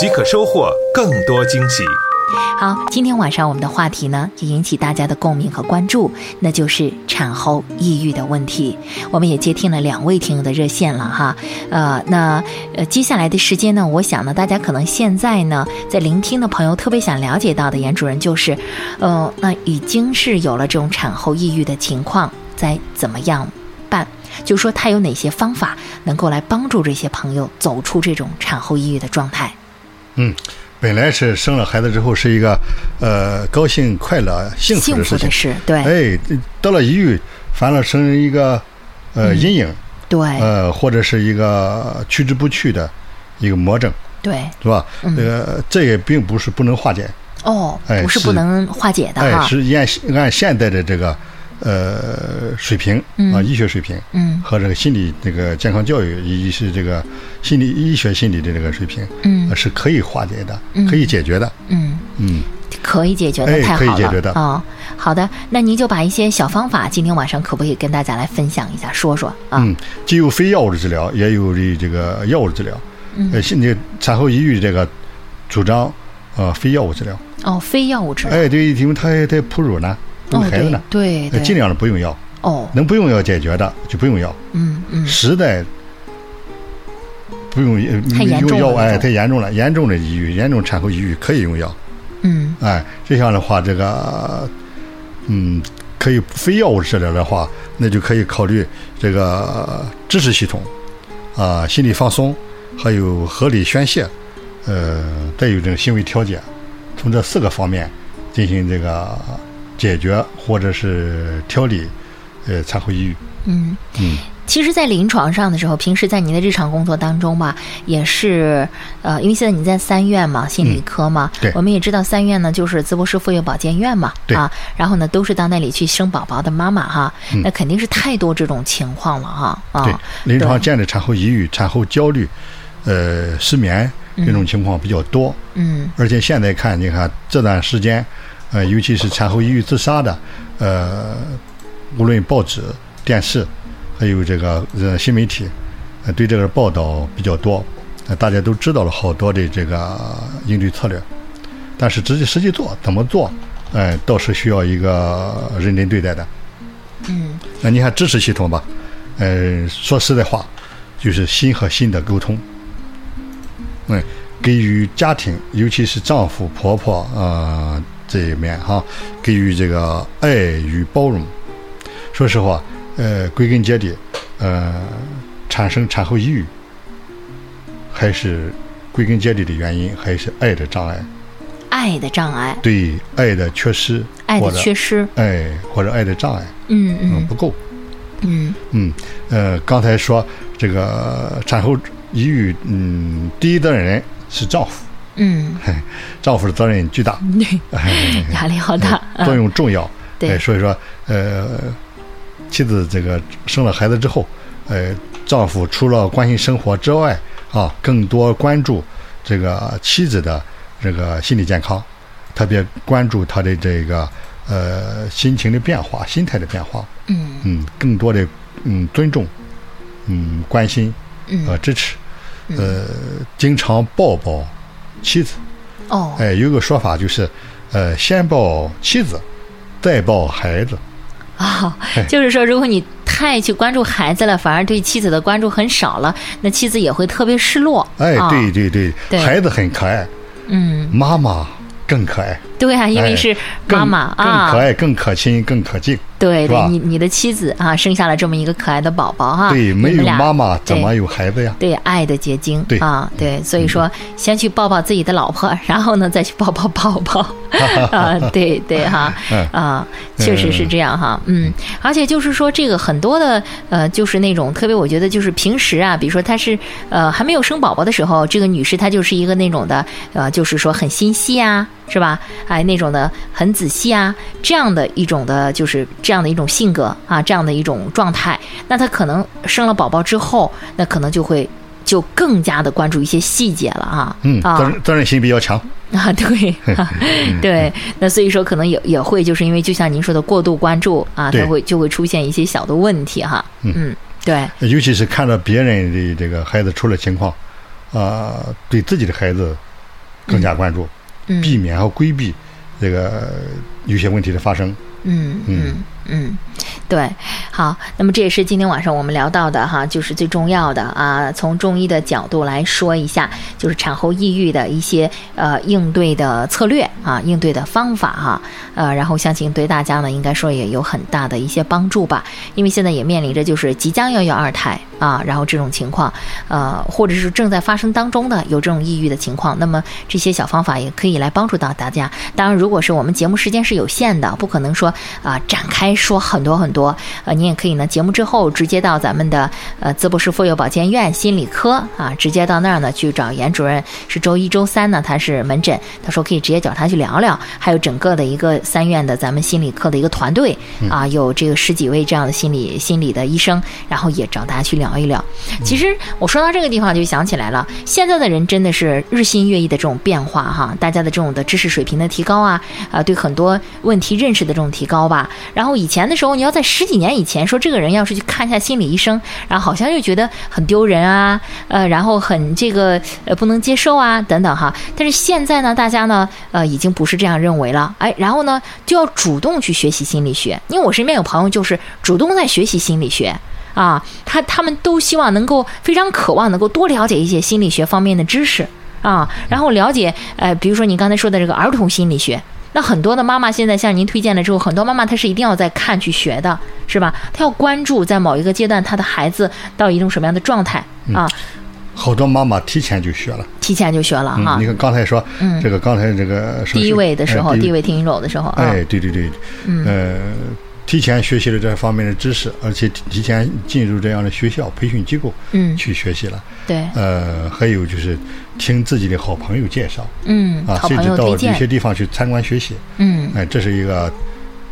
即可收获更多惊喜。好，今天晚上我们的话题呢，也引起大家的共鸣和关注，那就是产后抑郁的问题。我们也接听了两位听友的热线了哈，呃，那呃接下来的时间呢，我想呢，大家可能现在呢，在聆听的朋友特别想了解到的，严主任就是，呃，那已经是有了这种产后抑郁的情况，在怎么样办？就说他有哪些方法能够来帮助这些朋友走出这种产后抑郁的状态？嗯。本来是生了孩子之后是一个，呃，高兴、快乐、幸福的事情。事，对。哎，得了抑郁，反而成一个，呃，阴影。对。呃，或者是一个去之不去的一个魔怔。对。是吧？这个这也并不是不能化解。哦。不是不能化解的哈。哎，是按按现在的这个。呃，水平啊，医学水平，嗯，和这个心理这个健康教育，以及是这个心理医学心理的这个水平，嗯，是可以化解的，可以解决的，嗯嗯，可以解决的，太好了，可以解决的啊。好的，那您就把一些小方法，今天晚上可不可以跟大家来分享一下，说说啊？嗯，既有非药物的治疗，也有这这个药物治疗。嗯，呃，心理产后抑郁这个主张呃非药物治疗。哦，非药物治疗。哎，对，因为他在哺乳呢。有孩子呢，对，尽量的不用药。哦，能不用药解决的就不用药。嗯嗯，实在不用用药，哎，太严重了，严重的抑郁，严重产后抑郁可以用药。嗯，哎，这样的话，这个嗯，可以非药物治疗的话，那就可以考虑这个支持系统啊，心理放松，还有合理宣泄，呃，再有这个行为调节，从这四个方面进行这个。解决或者是调理，呃，产后抑郁。嗯嗯，其实，在临床上的时候，平时在您的日常工作当中吧，也是呃，因为现在你在三院嘛，心理科嘛，对，我们也知道三院呢就是淄博市妇幼保健院嘛，啊，然后呢都是到那里去生宝宝的妈妈哈，那肯定是太多这种情况了哈。对，临床见的产后抑郁、产后焦虑、呃失眠这种情况比较多。嗯，而且现在看，你看这段时间。呃，尤其是产后抑郁自杀的，呃，无论报纸、电视，还有这个呃新媒体，呃，对这个报道比较多，呃，大家都知道了好多的这个应对策略，但是实际实际做怎么做，哎，倒是需要一个认真对待的。嗯。那你看支持系统吧，呃，说实在话，就是心和心的沟通，嗯，给予家庭，尤其是丈夫、婆婆啊。这一面哈，给予这个爱与包容。说实话，呃，归根结底，呃，产生产后抑郁，还是归根结底的原因还是爱的障碍。爱的障碍。对，爱的缺失。爱的缺失。哎，或者爱的障碍。嗯嗯。不够。嗯。嗯，呃，刚才说这个产后抑郁，嗯，第一责任人是丈夫。嗯，丈夫的责任巨大，压力好大，作用重要。对，所以说，呃，妻子这个生了孩子之后，呃，丈夫除了关心生活之外，啊，更多关注这个妻子的这个心理健康，特别关注她的这个呃心情的变化、心态的变化。嗯。嗯，更多的嗯尊重，嗯关心和支持，呃，经常抱抱。妻子，哦，哎，有个说法就是，呃，先抱妻子，再抱孩子。啊，就是说，如果你太去关注孩子了，反而对妻子的关注很少了，那妻子也会特别失落。哎，对对对，孩子很可爱，嗯，妈妈更可爱。对啊，因为哎是妈妈啊更啊。可，爱、更可亲、更可敬。对对，你你的妻子啊，生下了这么一个可爱的宝宝哈，对，没有妈妈怎么有孩子呀？对爱的结晶，对。啊，对，所以说先去抱抱自己的老婆，然后呢再去抱抱宝宝，啊，对对哈，嗯。啊，确实是这样哈，嗯，而且就是说这个很多的呃，就是那种特别，我觉得就是平时啊，比如说她是呃还没有生宝宝的时候，这个女士她就是一个那种的呃，就是说很心细啊，是吧？哎，那种的很仔细啊，这样的一种的，就是这样的一种性格啊，这样的一种状态。那他可能生了宝宝之后，那可能就会就更加的关注一些细节了啊。嗯，责啊任责任心比较强。啊，对，对，那所以说可能也也会就是因为就像您说的过度关注啊，它会就会出现一些小的问题哈。嗯，对，尤其是看到别人的这个孩子出了情况，啊、对自己的孩子更加关注，嗯避免和规避这个有些问题的发生。嗯嗯嗯嗯，对，好，那么这也是今天晚上我们聊到的哈，就是最重要的啊，从中医的角度来说一下，就是产后抑郁的一些呃应对的策略啊，应对的方法哈，呃，然后相信对大家呢应该说也有很大的一些帮助吧，因为现在也面临着就是即将要有二胎啊，然后这种情况，呃，或者是正在发生当中的有这种抑郁的情况，那么这些小方法也可以来帮助到大家。当然，如果是我们节目时间是有限的，不可能说啊、展开说很多很多，呃，你也可以呢节目之后直接到咱们的呃淄博市妇幼保健院心理科啊，直接到那儿呢去找严主任，是周一周三呢他是门诊，他说可以直接找他去聊聊，还有整个的一个三院的咱们心理科的一个团队啊，有这个十几位这样的心理心理的医生，然后也找大家去聊一聊。其实我说到这个地方就想起来了，现在的人真的是日新月异的这种变化哈，大家的这种的知识水平的提高啊，啊，对很多问题认识的这种提高吧。然后以前的时候，你要在十几年以前说这个人要是去看一下心理医生，然后好像又觉得很丢人啊，呃，然后很这个呃不能接受啊等等哈。但是现在呢，大家呢呃已经不是这样认为了，哎，然后呢就要主动去学习心理学，因为我身边有朋友就是主动在学习心理学。啊，他他们都希望能够非常渴望能够多了解一些心理学方面的知识啊，然后了解呃，比如说你刚才说的这个儿童心理学，那很多的妈妈现在向您推荐了之后，很多妈妈她是一定要在看去学的，是吧？她要关注在某一个阶段她的孩子到一种什么样的状态啊，好多妈妈提前就学了。提前就学了哈嗯，你。看刚才说，嗯这个刚才这个第一位的时候，哎第一位。听友的时候啊，哎，对对对，嗯。呃，提前学习了这方面的知识，而且提提前进入这样的学校培训机构嗯，去学习了。对，呃，还有就是听自己的好朋友介绍。嗯，啊，甚至到有友推荐。些，地方去参观学习。嗯，哎，这是一个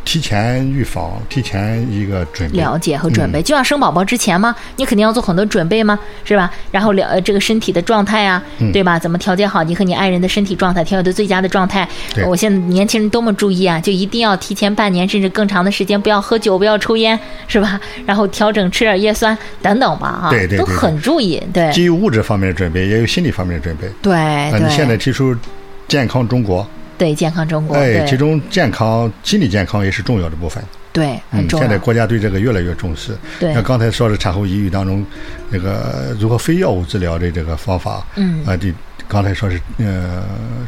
提前预防、提前一个准备。了解和准嗯备，就像生宝宝之前嘛，你肯定要做很多准备嘛，是吧？然后了呃这个身体的状态啊，嗯对吧？怎么调节好你和你爱人的身体状态，调节最佳的状态？对我现在年轻人多么注意啊，就一定要提前半年甚至更长的时间，不要喝酒，不要抽烟，是吧？然后调整吃点叶酸等等吧，啊，都对对对很注意，对既有物质方面的准备，也有心理方面的准备。对啊，对。你现在提出健康中国，对健康中国，哎，其中健康、心理健康也是重要的部分。对很嗯，重要。现在，国家对这个越来越重视。对。像刚才说的产后抑郁当中，那个如何非药物治疗的这个方法，嗯。啊，对，刚才说是呃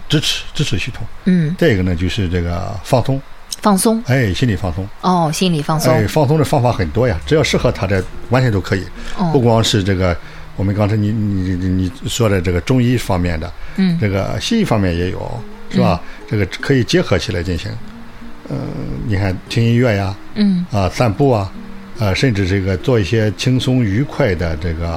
支持支持系统，嗯，再一个呢就是这个放松，放松。哎，心理放松，哦，心理放松，哎，放松的方法很多呀，只要适合他的，完全都可以，哦。不光是这个。我们刚才你你你你说的这个中医方面的，嗯。这个西医方面也有，是吧？这个可以结合起来进行。嗯、你看听音乐呀，嗯。啊，散步啊，呃，甚至这个做一些轻松愉快的这个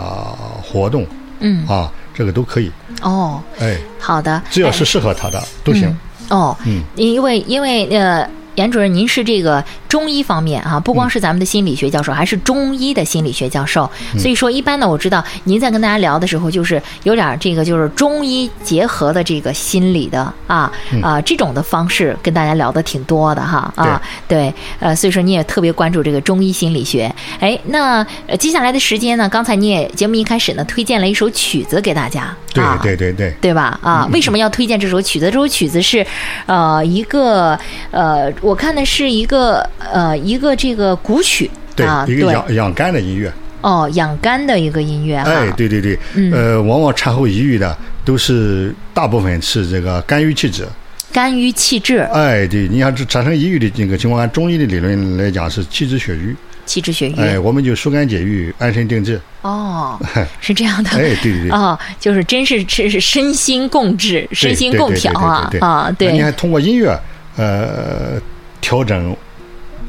活动。嗯。啊，这个都可以。哦，哎，好的，哎只要是适合他的都行。哦，嗯。因为因为呃，严主任，您是这个中医方面哈、不光是咱们的心理学教授，还是中医的心理学教授。所以说，一般呢，我知道您在跟大家聊的时候，就是有点这个就是中医结合的这个心理的啊啊、这种的方式跟大家聊的挺多的哈啊，对，呃，所以说你也特别关注这个中医心理学。哎，那呃接下来的时间呢，刚才你也节目一开始呢推荐了一首曲子给大家，对啊、对对对，对吧？啊，为什么要推荐这首曲子？这首曲子是，呃，一个呃，我看的是一个呃一个这个古曲对啊，一个养养肝的音乐。哦养肝的一个音乐哈。哎，对对对，嗯呃，往往产后抑郁的都是大部分是这个肝郁气滞，肝郁气滞，哎，对，你看这产生抑郁的这个情况，按中医的理论来讲是气滞血瘀，气滞血瘀。哎，我们就疏肝解郁，安神定志。哦，是这样的。哎，对对对。哦，就是真是是是身心共治，身心共调啊啊！对。你还通过音乐，呃，调整。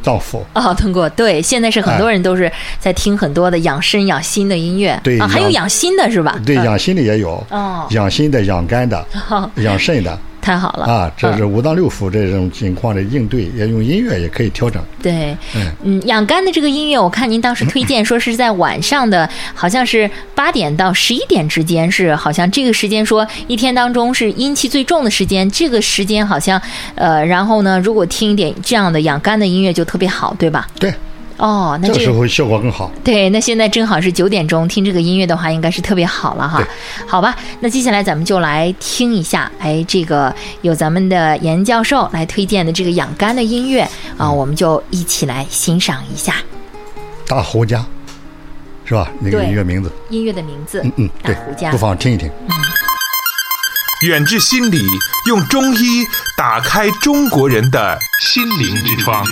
脏腑哦，通过对，现在是很多人都是在听很多的养身养心的音乐，对啊，还有养心的是吧？对，养心的也有哦，养心的、养肝的、养肾的。太好了啊！这是五脏六腑这种情况的应对，也用音乐也可以调整。对，嗯，养肝的这个音乐，我看您当时推荐说是在晚上的，好像是八点到十一点之间，是好像这个时间说一天当中是阴气最重的时间，这个时间好像呃，然后呢，如果听一点这样的养肝的音乐就特别好，对吧？对。哦，那这个时候效果更好。对，那现在正好是九点钟，听这个音乐的话，应该是特别好了哈。好吧，那接下来咱们就来听一下，哎，这个有咱们的严教授来推荐的这个养肝的音乐啊，我们就一起来欣赏一下。大胡家，是吧？那个音乐名字。音乐的名字。嗯嗯，对。胡家，不妨听一听。嗯。远至心里，用中医打开中国人的心灵之窗。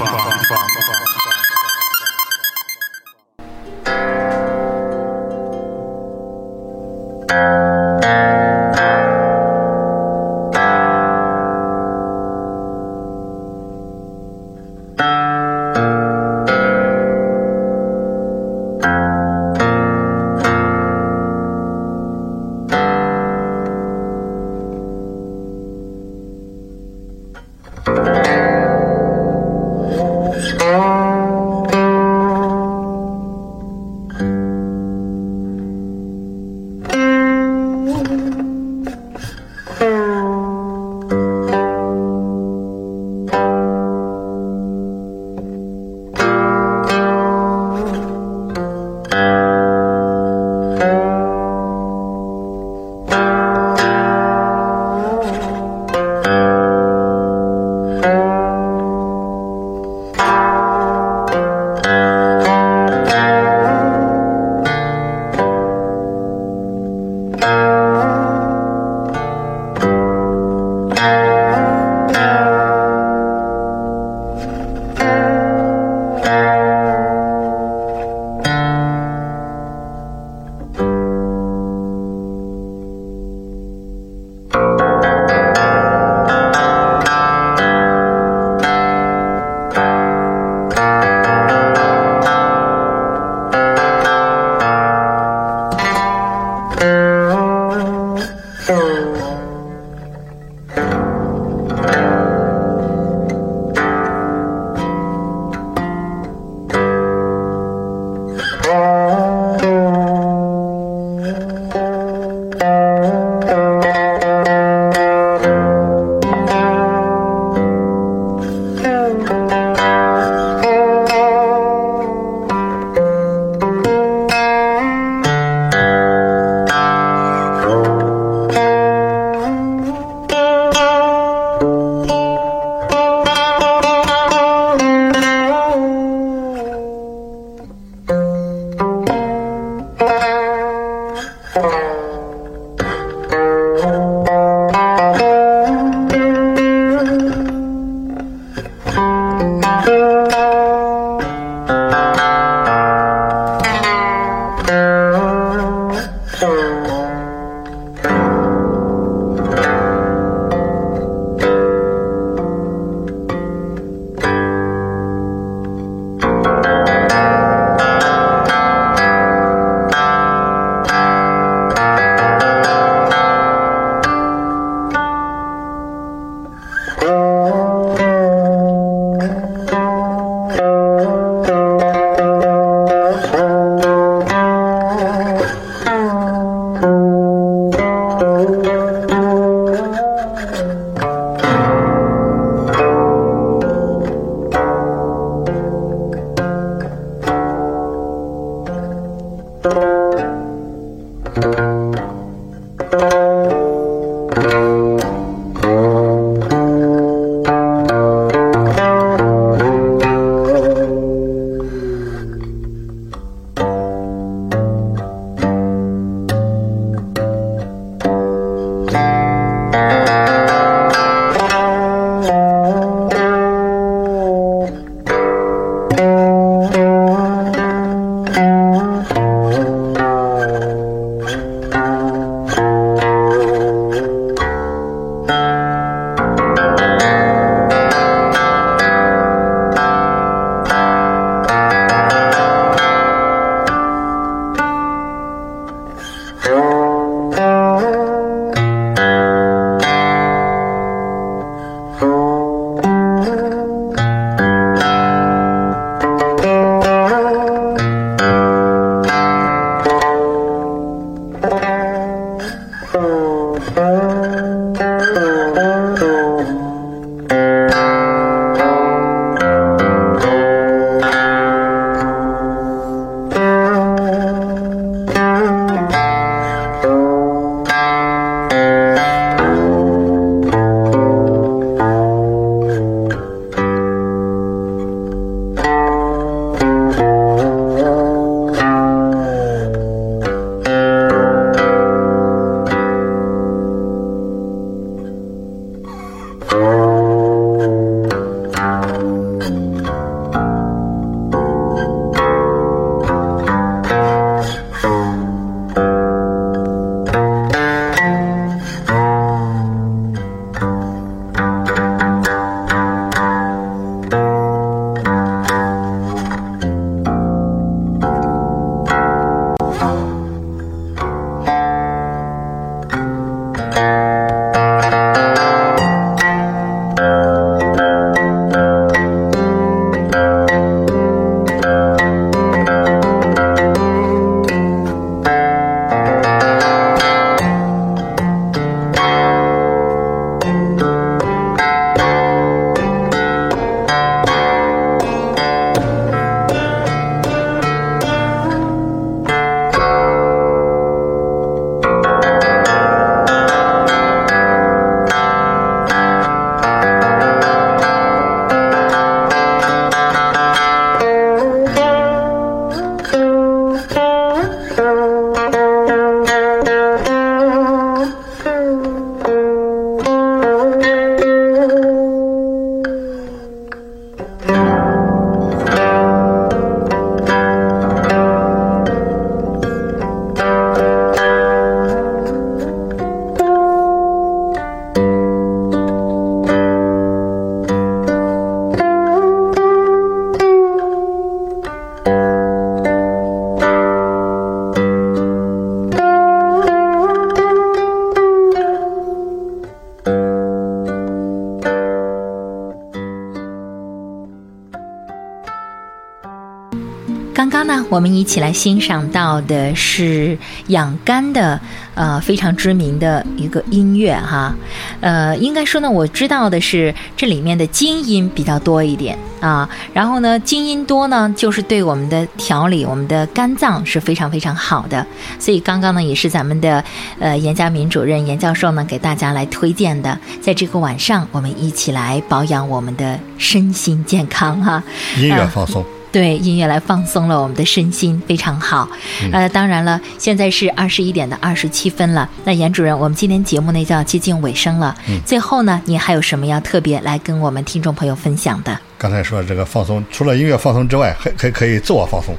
刚刚呢，我们一起来欣赏到的是养肝的呃非常知名的一个音乐哈，呃，应该说呢，我知道的是这里面的金音比较多一点啊，然后呢，金音多呢，就是对我们的调理、我们的肝脏是非常非常好的，所以刚刚呢，也是咱们的呃严家民主任严教授呢给大家来推荐的，在这个晚上，我们一起来保养我们的身心健康哈，音乐放松。对音乐来放松了我们的身心，非常好。呃，当然了，现在是二十一点的二十七分了。那严主任，我们今天节目呢就要接近尾声了。嗯最后呢，你还有什么要特别来跟我们听众朋友分享的？刚才说这个放松，除了音乐放松之外，还还可以自我放松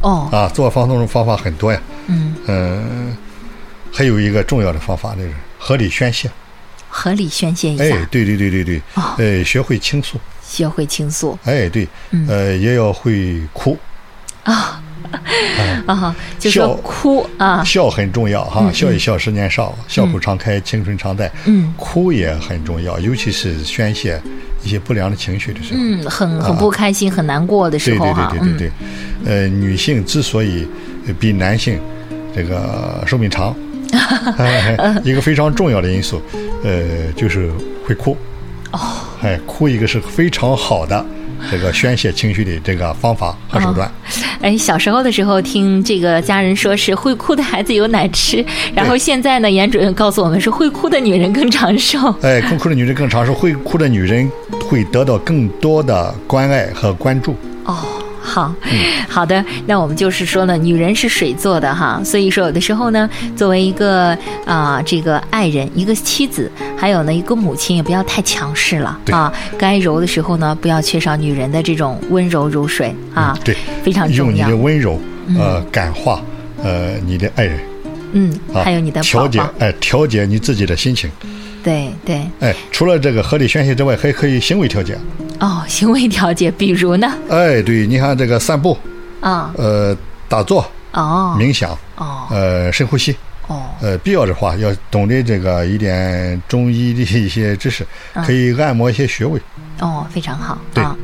哦，啊。自我放松的方法很多呀。嗯，嗯、还有一个重要的方法就是合理宣泄。合理宣泄一下，哎，对对对对对，哦呃，学会倾诉。学会倾诉哎，对，嗯呃，也要会哭，啊。哎啊，就说笑哭啊，笑很重要哈，笑一笑十年少，笑口常开，青春常在。嗯哭也很重要，尤其是宣泄一些不良的情绪的时候。嗯，很很不开心、很难过的时对对候哈，对对对对，呃，女性之所以呃比男性这个寿命长，哎一个非常重要的因素，呃，就是会哭。哦，哎，哭一个是非常好的这个宣泄情绪的这个方法和手段。嗯。哎，小时候的时候听这个家人说是会哭的孩子有奶吃，然后现在呢，严主任告诉我们是会哭的女人更长寿。哎，会哭的女人更长寿，会哭的女人会得到更多的关爱和关注。哦，好，嗯好的，那我们就是说呢，女人是水做的哈，所以说有的时候呢，作为一个啊、这个爱人、一个妻子，还有呢一个母亲，也不要太强势了啊。该柔的时候呢，不要缺少女人的这种温柔如水啊，对，非常重要用你的。温柔呃感化呃你的爱人嗯，啊，还有你的调节哎调节你自己的心情。对对，哎，除了这个合理宣泄之外，还可以行为调节。哦，行为调节，比如呢，哎，对，你看这个散步，啊，呃，打坐、哦，冥想，哦，呃，深呼吸，哦，呃，必要的话要懂得这个一点中医的一些知识，嗯。可以按摩一些穴位。哦，非常好对啊，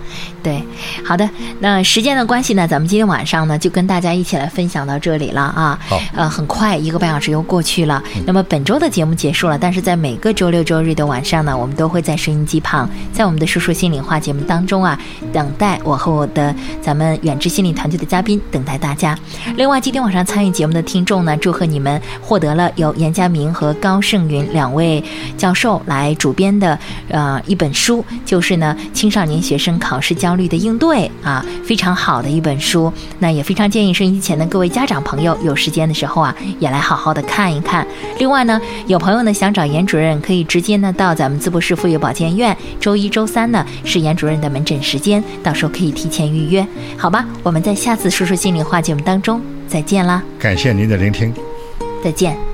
对，好的。那时间的关系呢，咱们今天晚上呢就跟大家一起来分享到这里了啊。好呃，很快一个半小时又过去了。那么本周的节目结束了，但是在每个周六周日的晚上呢，我们都会在收音机旁，在我们的叔叔心里话节目当中啊，等待我和我的咱们远志心理团队的嘉宾等待大家。另外，今天晚上参与节目的听众呢，祝贺你们获得了由严家明和高胜云两位教授来主编的呃一本书，就是呢青少年学生考试焦虑的应对啊，非常好的一本书。那也非常建议收音机前的各位家长朋友，有时间的时候啊，也来好好的看一看。另外呢，有朋友呢想找严主任，可以直接呢到咱们淄博市妇幼保健院，周一、周三呢是严主任的门诊时间，到时候可以提前预约，好吧？我们在下次说说心里话节目当中再见啦，感谢您的聆听，再见。再见。